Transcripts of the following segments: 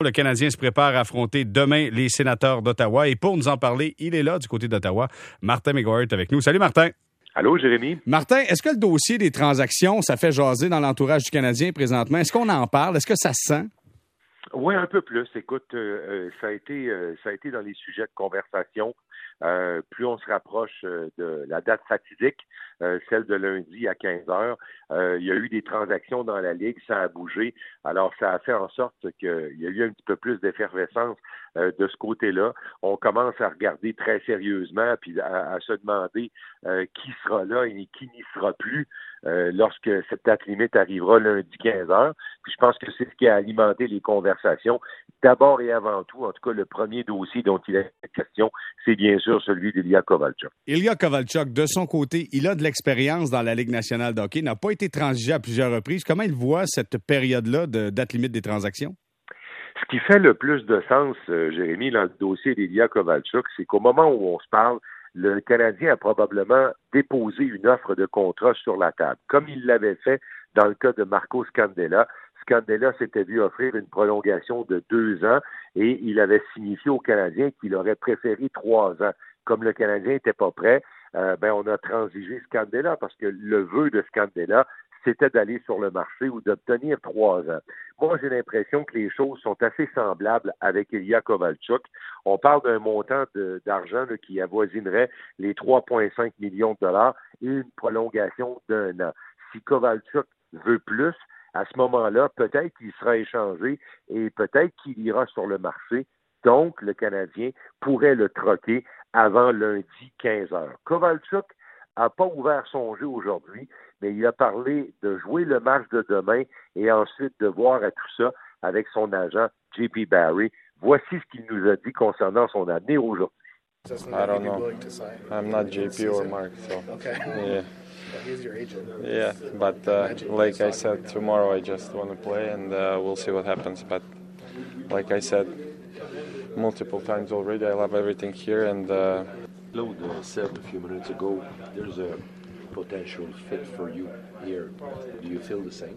Le Canadien se prépare à affronter demain les sénateurs d'Ottawa. Et pour nous en parler, il est là du côté d'Ottawa. Martin McGuire est avec nous. Salut Martin. Allô, Jérémy? Martin, est-ce que le dossier des transactions, ça fait jaser dans l'entourage du Canadien présentement? Est-ce qu'on en parle? Est-ce que ça se sent? Oui, un peu plus. Écoute, euh, euh, ça a été euh, ça a été dans les sujets de conversation. Plus on se rapproche de la date fatidique, celle de lundi à 15 heures, il y a eu des transactions dans la ligue, ça a bougé. Alors, ça a fait en sorte qu'il y a eu un petit peu plus d'effervescence de ce côté-là. On commence à regarder très sérieusement, puis à, se demander qui sera là et qui n'y sera plus. Euh, lorsque cette date limite arrivera lundi 15 heures. Je pense que c'est ce qui a alimenté les conversations. D'abord et avant tout, en tout cas, le premier dossier dont il est question, c'est bien sûr celui d'Ilya Kovalchuk. Ilya Kovalchuk, de son côté, il a de l'expérience dans la Ligue nationale de hockey, n'a pas été transigé à plusieurs reprises. Comment il voit cette période-là de date limite des transactions? Ce qui fait le plus de sens, euh, Jérémy, dans le dossier d'Ilya Kovalchuk, c'est qu'au moment où on se parle, le Canadien a probablement déposé une offre de contrat sur la table, comme il l'avait fait dans le cas de Marco Scandella. Scandella s'était vu offrir une prolongation de deux ans et il avait signifié au Canadien qu'il aurait préféré trois ans. Comme le Canadien n'était pas prêt, euh, ben on a transigé Scandella parce que le vœu de Scandella, c'était d'aller sur le marché ou d'obtenir trois ans. Moi, j'ai l'impression que les choses sont assez semblables avec Ilya Kovalchuk. On parle d'un montant d'argent qui avoisinerait les 3,5 millions de dollars et une prolongation d'un an. Si Kovalchuk veut plus, à ce moment-là, peut-être qu'il sera échangé et peut-être qu'il ira sur le marché. Donc, le Canadien pourrait le troquer avant lundi 15 heures. Kovalchuk n'a pas ouvert son jeu aujourd'hui, mais il a parlé de jouer le match de demain et ensuite de voir à tout ça avec son agent JP Barry. Voici ce qu'il nous a dit concernant son avenir aujourd'hui. I don't know. I'm not JP or Mark, so okay. yeah. He's your agent. Yeah, but uh, like I said, tomorrow I just want to play and uh, we'll see what happens. But like I said multiple times already, I love everything here and. Uh, Claude said a few minutes ago, there's a potential fit for you here. Do you feel the same?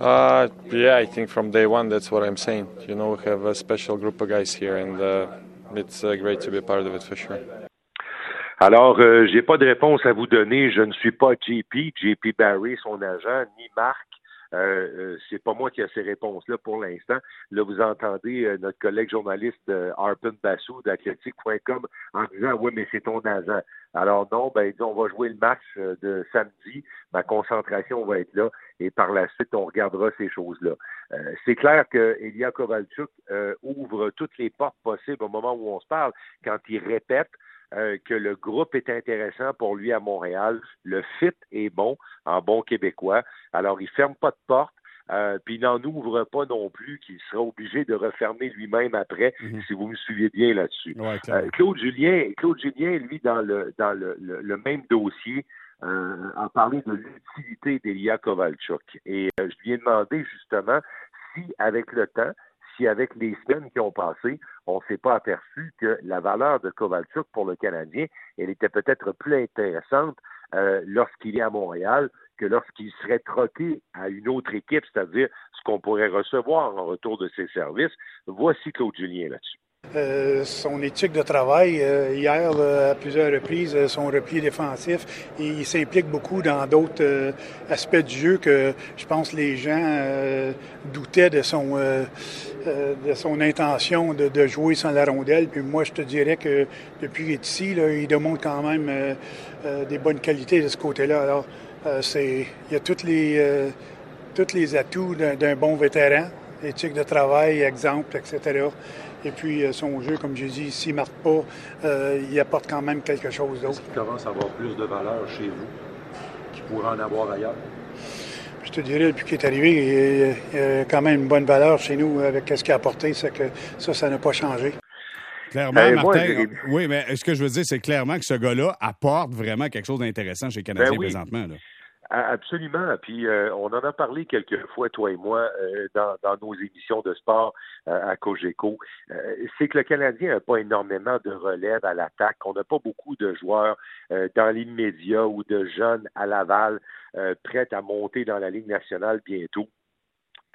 Uh, yeah, I think from day one that's what I'm saying. You know, we have a special group of guys here, and uh, it's uh, great to be part of it for sure. Alors, euh, j'ai pas de réponse à vous donner. Je ne suis pas JP, JP Barry, son agent, ni Marc. Euh, euh, c'est pas moi qui ai ces réponses-là pour l'instant. Là, vous entendez euh, notre collègue journaliste euh, Arpin Bassou d'Athletic.com en disant Oui, mais c'est ton agent. Alors non, ben on va jouer le match euh, de samedi, ma concentration va être là, et par la suite, on regardera ces choses-là. Euh, c'est clair que Elia Kovalchuk ouvre toutes les portes possibles au moment où on se parle, quand il répète euh, que le groupe est intéressant pour lui à Montréal. Le fit est bon, en bon québécois. Alors, il ferme pas de porte. Euh, puis il n'en ouvre pas non plus, qu'il sera obligé de refermer lui-même après, Mhm. si vous me suivez bien là-dessus. Ouais, Euh, Claude Julien, Claude Julien, lui, dans le dans le, le, le même dossier, euh, a parlé de l'utilité d'Elia Kovalchuk. Et je lui ai demandé justement si, avec le temps, si avec les semaines qui ont passé, on s'est pas aperçu que la valeur de Kovalchuk pour le Canadien, elle était peut-être plus intéressante euh, lorsqu'il est à Montréal que lorsqu'il serait troqué à une autre équipe, c'est-à-dire ce qu'on pourrait recevoir en retour de ses services. Voici Claude Julien là-dessus. Euh, son éthique de travail, euh, hier, à plusieurs reprises, euh, son repli défensif, il s'implique beaucoup dans d'autres aspects du jeu que je pense les gens doutaient de son, de son intention de, jouer sans la rondelle. Puis moi, je te dirais que depuis qu'il est ici, il démontre quand même des bonnes qualités de ce côté-là. Alors, il y a toutes les, tous les atouts d'un bon vétéran, éthique de travail, exemple, etc. Et puis euh, son jeu, comme je dis, s'il ne marque pas, euh, il apporte quand même quelque chose Est-ce d'autre. qu'il commence à avoir plus de valeur chez vous qu'il pourrait en avoir ailleurs? Je te dirais, depuis qu'il est arrivé, il, il a quand même une bonne valeur chez nous avec ce qu'il a apporté, c'est que ça, ça n'a pas changé. Clairement, moi, Martin. j'ai- oui, mais ce que je veux dire, c'est clairement que ce gars-là apporte vraiment quelque chose d'intéressant chez les Canadiens Ben oui. présentement. Là. Absolument. Puis euh, on en a parlé quelques fois, toi et moi, euh, dans, nos émissions de sport euh, à Cogeco. C'est que le Canadien n'a pas énormément de relève à l'attaque. On n'a pas beaucoup de joueurs dans l'immédiat ou de jeunes à Laval prêts à monter dans la Ligue nationale bientôt.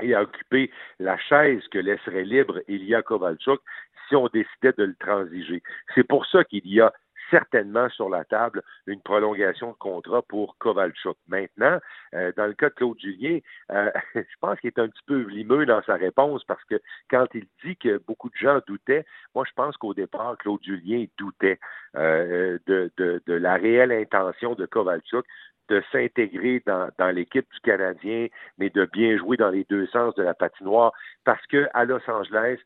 et à occuper la chaise que laisserait libre Ilya Kovalchuk si on décidait de le transiger. C'est pour ça qu'il y a certainement sur la table une prolongation de contrat pour Kovalchuk. Maintenant, euh, dans le cas de Claude Julien, euh, je pense qu'il est un petit peu vlimeux dans sa réponse parce que quand il dit que beaucoup de gens doutaient, moi je pense qu'au départ, Claude Julien doutait euh, de, la réelle intention de Kovalchuk de s'intégrer dans, dans l'équipe du Canadien, mais de bien jouer dans les deux sens de la patinoire, parce que à Los Angeles,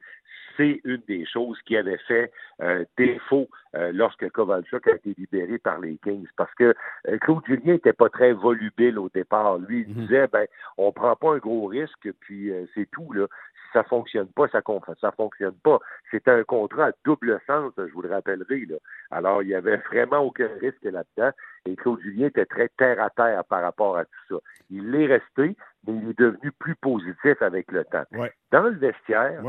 c'est une des choses qui avait fait euh, défaut euh, lorsque Kovalchuk a été libéré par les Kings. Parce que euh, Claude Julien n'était pas très volubile au départ. Lui, il mhm. disait, ben, on prend pas un gros risque, puis c'est tout, là. Si ça fonctionne pas, ça, ça fonctionne pas. C'était un contrat à double sens, je vous le rappellerai, là. Alors, il y avait vraiment aucun risque là-dedans. Et Claude Julien était très terre à terre par rapport à tout ça. Il est resté, mais il est devenu plus positif avec le temps. Dans le vestiaire,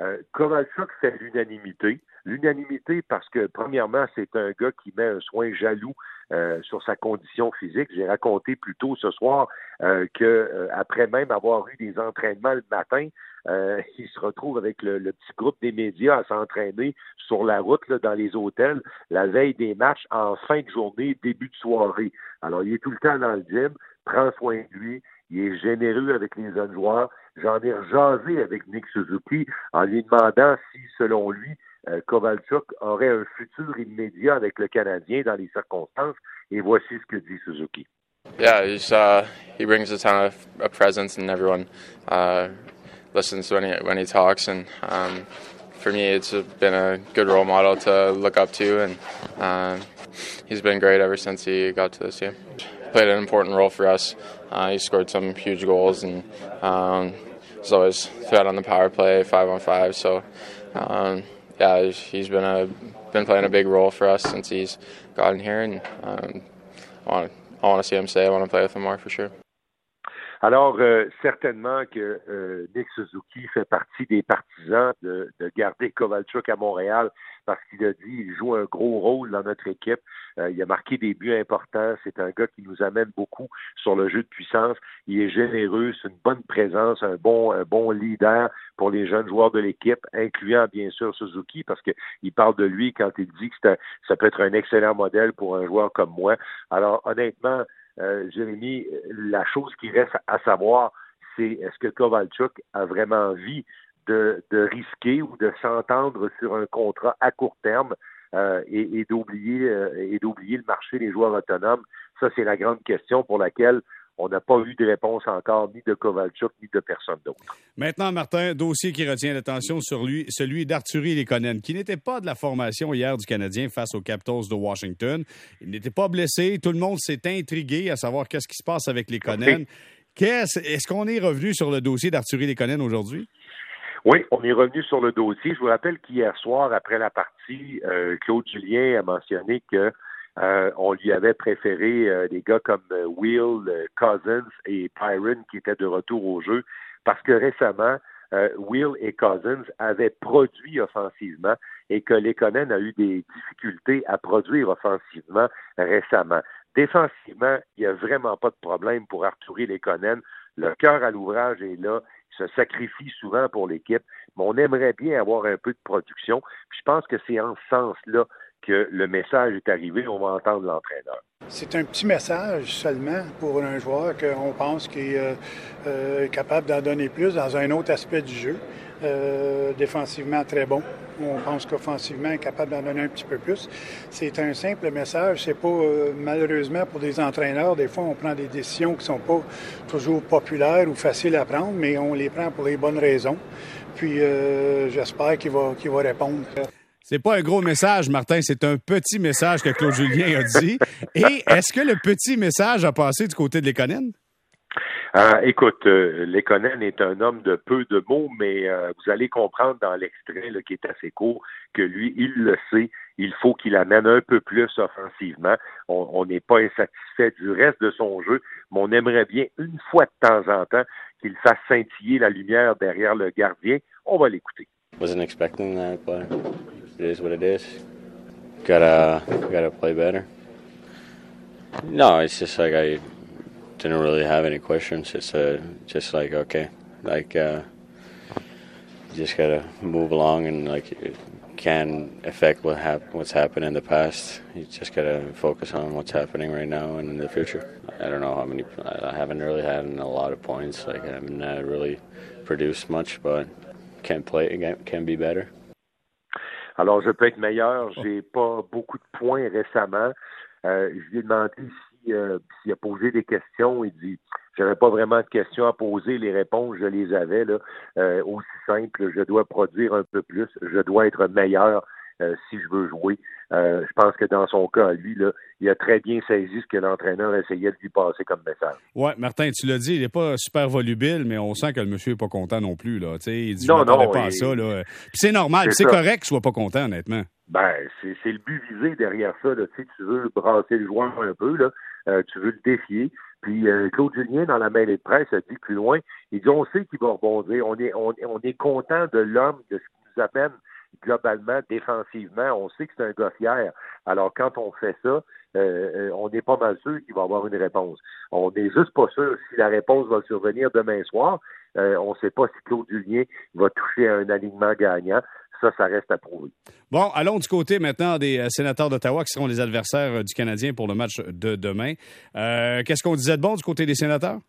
euh, Kovalchuk fait l'unanimité? L'unanimité parce que, premièrement, c'est un gars qui met un soin jaloux euh, sur sa condition physique. J'ai raconté plus tôt ce soir euh, que euh, après même avoir eu des entraînements le matin, euh, il se retrouve avec le, petit groupe des médias à s'entraîner sur la route, là, dans les hôtels, la veille des matchs, en fin de journée, début de soirée. Alors, il est tout le temps dans le gym, prend soin de lui, il est généreux avec les jeunes joueurs. J'en ai jasé avec Nick Suzuki en lui demandant si, selon lui, euh, Kovalchuk aurait un futur immédiat avec le Canadien dans les circonstances. Et voici ce que dit Suzuki. Yeah, he's, uh, he brings a ton of, of presence, and everyone uh, listens when he when he talks. And um, for me, it's been a good role model to look up to, and uh, he's been great ever since he got to this team. Played an important role for us. Uh, he scored some huge goals, and um, he's always threat on the power play, five on five. So. Um, yeah, he's been a been playing a big role for us since he's gotten here, and um, I want to see him stay. I want to play with him more for sure. Alors, euh, certainement que euh, Nick Suzuki fait partie des partisans de, de, garder Kovalchuk à Montréal parce qu'il a dit il joue un gros rôle dans notre équipe. Euh, il a marqué des buts importants. C'est un gars qui nous amène beaucoup sur le jeu de puissance. Il est généreux, c'est une bonne présence, un bon, un bon leader pour les jeunes joueurs de l'équipe, incluant bien sûr Suzuki parce qu'il parle de lui quand il dit que ça peut être un excellent modèle pour un joueur comme moi. Alors, honnêtement, euh, Jérémy, la chose qui reste à savoir, c'est est-ce que Kovalchuk a vraiment envie de, risquer ou de s'entendre sur un contrat à court terme euh, et, d'oublier euh, et d'oublier le marché des joueurs autonomes? Ça, c'est la grande question pour laquelle on n'a pas eu de réponse encore, ni de Kovalchuk, ni de personne d'autre. Maintenant, Martin, dossier qui retient l'attention sur lui, celui d'Arthurie Lekonen, qui n'était pas de la formation hier du Canadien face aux Capitals de Washington. Il n'était pas blessé. Tout le monde s'est intrigué à savoir qu'est-ce qui se passe avec les Est-ce est qu'on est revenu sur le dossier d'Arthurie Lekonen aujourd'hui? Oui, on est revenu sur le dossier. Je vous rappelle qu'hier soir, après la partie, euh, Claude Julien a mentionné que euh, on lui avait préféré euh, des gars comme euh, Will, Cousins et Pyron qui étaient de retour au jeu parce que récemment, Will et Cousins avaient produit offensivement et que Lekonen a eu des difficultés à produire offensivement récemment. Défensivement, il n'y a vraiment pas de problème pour Arthurie Lekonen. Le cœur à l'ouvrage est là. Se sacrifie souvent pour l'équipe, mais on aimerait bien avoir un peu de production. je pense que c'est en ce sens-là que le message est arrivé, on va entendre l'entraîneur. C'est un petit message seulement pour un joueur qu'on pense qu'il est euh, euh, capable d'en donner plus dans un autre aspect du jeu. Euh, défensivement très bon. On pense qu'offensivement, capable d'en donner un petit peu plus. C'est un simple message. C'est pas malheureusement pour des entraîneurs. Des fois, on prend des décisions qui sont pas toujours populaires ou faciles à prendre, mais on les prend pour les bonnes raisons. Puis j'espère qu'il va, qu'il va répondre. C'est pas un gros message, Martin, c'est un petit message que Claude Julien a dit. Et est-ce que le petit message a passé du côté de Lekonen? Euh, écoute, euh, Lekonen est un homme de peu de mots, mais euh, vous allez comprendre dans l'extrait qui est assez court que lui, il le sait, il faut qu'il amène un peu plus offensivement. On n'est pas insatisfait du reste de son jeu, mais on aimerait bien une fois de temps en temps qu'il fasse scintiller la lumière derrière le gardien. On va l'écouter. Wasn't expecting that, but it is what it is. Gotta gotta play better. No, it's just like I didn't really have any questions. It's uh, just like okay, like uh, you just gotta move along and like it can affect what hap- what's happened in the past. You just gotta focus on what's happening right now and in the future. I don't know how many. I haven't really had a lot of points. Like I haven't uh, really produced much, but can play can be better. Alors, je peux être meilleur. J'ai pas beaucoup de points récemment. Euh, je lui ai demandé euh, s'il a posé des questions. Il dit j'avais pas vraiment de questions à poser. Les réponses, je les avais là. Euh, aussi simple, je dois produire un peu plus. Je dois être meilleur euh, si je veux jouer. Je pense que dans son cas, lui, là, il a très bien saisi ce que l'entraîneur essayait de lui passer comme message. Oui, Martin, tu l'as dit, il n'est pas super volubile, mais on sent que le monsieur n'est pas content non plus. Là. il dit non, je non, pas à ça. Là. c'est normal, c'est correct qu'il soit pas content, honnêtement. Ben, c'est le but visé derrière ça. Là. Tu, sais, tu veux brasser le joueur un peu, là. Euh, tu veux le défier. Puis euh, Claude Julien, dans la mêlée de presse, a dit plus loin, il dit on sait qu'il va rebondir. On est, on, on est content de l'homme, de ce qui nous amène globalement, défensivement, on sait que c'est un gars fier. Alors, quand on fait ça, euh, euh, on n'est pas mal sûr qu'il va avoir une réponse. On n'est juste pas sûr si la réponse va survenir demain soir. Euh, on ne sait pas si Claude Julien va toucher à un alignement gagnant. Ça, ça reste à prouver. Bon, allons du côté maintenant des sénateurs d'Ottawa qui seront les adversaires du Canadien pour le match de demain. Qu'est-ce qu'on disait de bon du côté des sénateurs?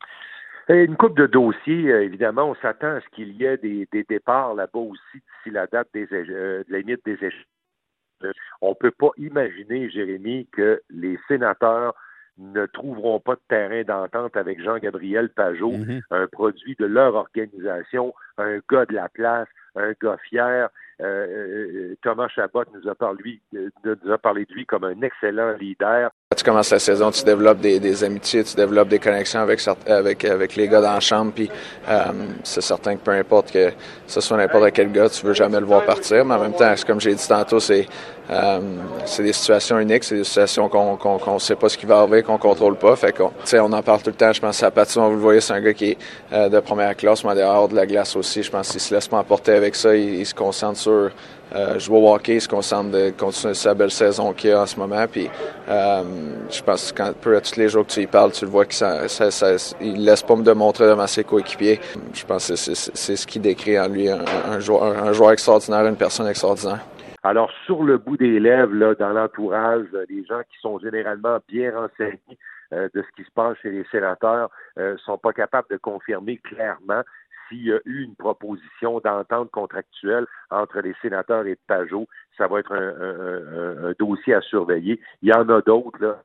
Une coupe de dossiers, euh, évidemment, on s'attend à ce qu'il y ait des, départs là-bas aussi d'ici la date des euh, de limite des échanges. On ne peut pas imaginer, Jérémy, que les sénateurs ne trouveront pas de terrain d'entente avec Jean-Gabriel Pajot, mm-hmm. un produit de leur organisation, un gars de la place, un gars fier. Euh, Thomas Chabot nous a, parlé, nous a parlé de lui comme un excellent leader. Tu commences la saison, tu développes des, amitiés, tu développes des connexions avec avec avec les gars dans la chambre, puis euh, c'est certain que peu importe que ce soit n'importe quel gars, tu veux jamais le voir partir, mais en même temps, comme j'ai dit tantôt, c'est euh, c'est des situations uniques, c'est des situations qu'on qu'on sait pas ce qui va arriver, qu'on contrôle pas, fait qu'on on en parle tout le temps. Je pense à Patson, vous le voyez, c'est un gars qui est euh, de première classe, mais dehors de la glace aussi. Je pense qu'il se laisse pas emporter avec ça, il, se concentre sur euh, jouer au hockey, se concentre de continuer sa belle saison qu'il a en ce moment, puis euh, je pense que quand, peu à tous les jours que tu y parles, tu le vois qu'il ne laisse pas me démontrer devant ses coéquipiers. Je pense que c'est ce qui décrit en lui un, joueur, extraordinaire, une personne extraordinaire. Alors, sur le bout des lèvres, dans l'entourage, les gens qui sont généralement bien renseignés euh, de ce qui se passe chez les sénateurs euh, sont pas capables de confirmer clairement s'il y a eu une proposition d'entente contractuelle entre les sénateurs et Pajot, ça va être un, dossier à surveiller. Il y en a d'autres, là,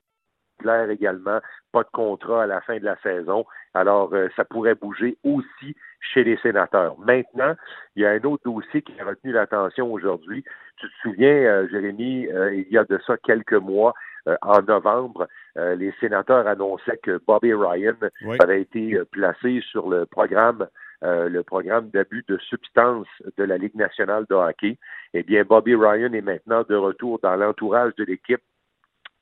clair également, pas de contrat à la fin de la saison. Alors, euh, ça pourrait bouger aussi chez les sénateurs. Maintenant, il y a un autre dossier qui a retenu l'attention aujourd'hui. Tu te souviens, euh, Jérémy, euh, il y a de ça quelques mois, en novembre, les sénateurs annonçaient que Bobby Ryan avait été placé sur le programme euh, le programme d'abus de substances de la Ligue nationale de hockey. Eh bien, Bobby Ryan est maintenant de retour dans l'entourage de l'équipe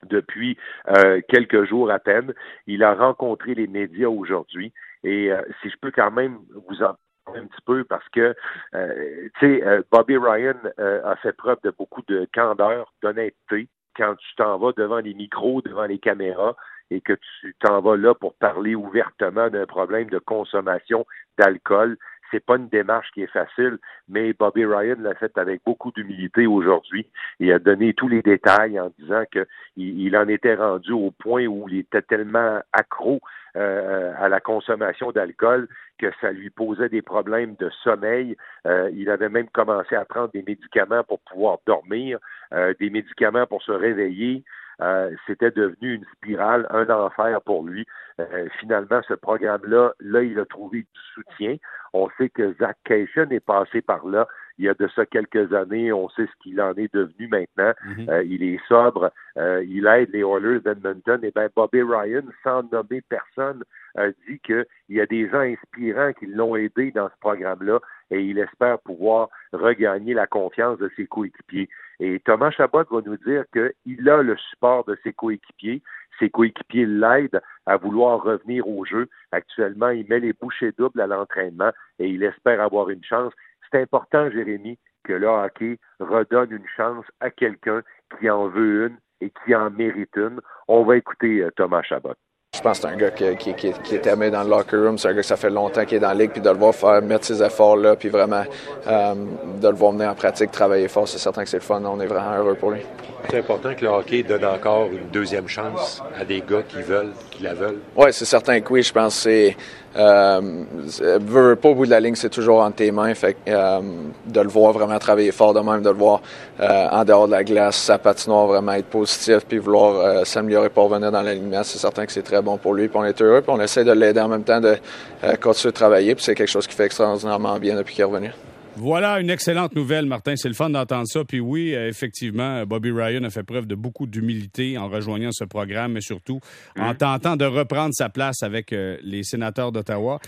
depuis euh, quelques jours à peine. Il a rencontré les médias aujourd'hui et euh, si je peux quand même vous en parler un petit peu parce que tu sais Bobby Ryan a fait preuve de beaucoup de candeur, d'honnêteté quand tu t'en vas devant les micros, devant les caméras, et que tu t'en vas là pour parler ouvertement d'un problème de consommation d'alcool. C'est pas une démarche qui est facile, mais Bobby Ryan l'a fait avec beaucoup d'humilité aujourd'hui et a donné tous les détails en disant qu'il il en était rendu au point où il était tellement accro euh, à la consommation d'alcool que ça lui posait des problèmes de sommeil. Euh, il avait même commencé à prendre des médicaments pour pouvoir dormir, euh, des médicaments pour se réveiller. Euh, c'était devenu une spirale, un enfer pour lui. Euh, finalement, ce programme-là, là, il a trouvé du soutien. On sait que Zach Cation est passé par là il y a de ça quelques années. On sait ce qu'il en est devenu maintenant. Mhm. Euh, il est sobre. il aide les Oilers d'Edmonton. Et bien, Bobby Ryan, sans nommer personne, a dit qu'il y a des gens inspirants qui l'ont aidé dans ce programme-là et il espère pouvoir regagner la confiance de ses coéquipiers. Et Thomas Chabot va nous dire qu'il a le support de ses coéquipiers. Ses coéquipiers l'aident à vouloir revenir au jeu. Actuellement, il met les bouchées doubles à l'entraînement et il espère avoir une chance. C'est important, Jérémy, que le hockey redonne une chance à quelqu'un qui en veut une et qui en mérite une. On va écouter euh, Thomas Chabot. Je pense que c'est un gars qui, qui, qui, est aimé dans le locker room. C'est un gars que ça fait longtemps qu'il est dans la ligue. Puis de le voir faire, mettre ses efforts là, puis vraiment euh, de le voir venir en pratique, travailler fort, c'est certain que c'est le fun. On est vraiment heureux pour lui. C'est important que le hockey donne encore une deuxième chance à des gars qui veulent, qui la veulent. Oui, c'est certain que oui. Je pense que c'est. Euh, veux, pas au bout de la ligne, c'est toujours entre tes mains. Fait euh, de le voir vraiment travailler fort de même, de le voir euh, en dehors de la glace, sa patinoire vraiment être positif, puis vouloir euh, s'améliorer pour revenir dans l'alignement, c'est certain que c'est très bon pour lui. Puis on est heureux, puis on essaie de l'aider en même temps de euh, continuer de travailler. Puis c'est quelque chose qui fait extraordinairement bien depuis qu'il est revenu. Voilà une excellente nouvelle, Martin. C'est le fun d'entendre ça. Puis oui, euh, effectivement, Bobby Ryan a fait preuve de beaucoup d'humilité en rejoignant ce programme, mais surtout en tentant de reprendre sa place avec euh, les sénateurs d'Ottawa.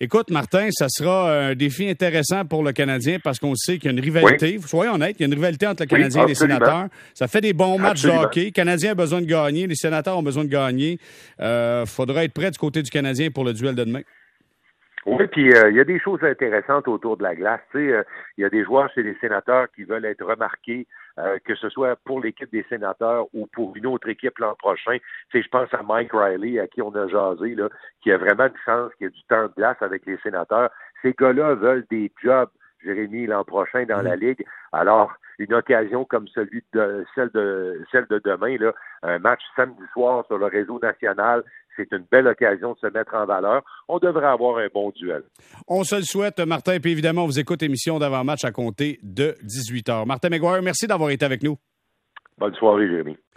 Écoute, Martin, ça sera un défi intéressant pour le Canadien parce qu'on sait qu'il y a une rivalité. Oui. Soyons honnêtes, il y a une rivalité entre le Canadien oui, et les sénateurs. Ça fait des bons matchs de hockey. Le Canadien a besoin de gagner, les sénateurs ont besoin de gagner. Euh, faudra être prêt du côté du Canadien pour le duel de demain. Oui, puis il euh, y a des choses intéressantes autour de la glace. Tu sais, il euh, y a des joueurs chez les sénateurs qui veulent être remarqués, euh, que ce soit pour l'équipe des sénateurs ou pour une autre équipe l'an prochain. Tu sais, je pense à Mike Riley, à qui on a jasé, là, qui a vraiment du sens, qui a du temps de glace avec les sénateurs. Ces gars-là veulent des jobs, Jérémy, l'an prochain dans la Ligue. Alors, une occasion comme celui de celle de celle de demain, là, un match samedi soir sur le réseau national, c'est une belle occasion de se mettre en valeur. On devrait avoir un bon duel. On se le souhaite, Martin. Puis évidemment, on vous écoute émission d'avant-match à compter de 18 h. Martin McGuire, merci d'avoir été avec nous. Bonne soirée, Jérémy.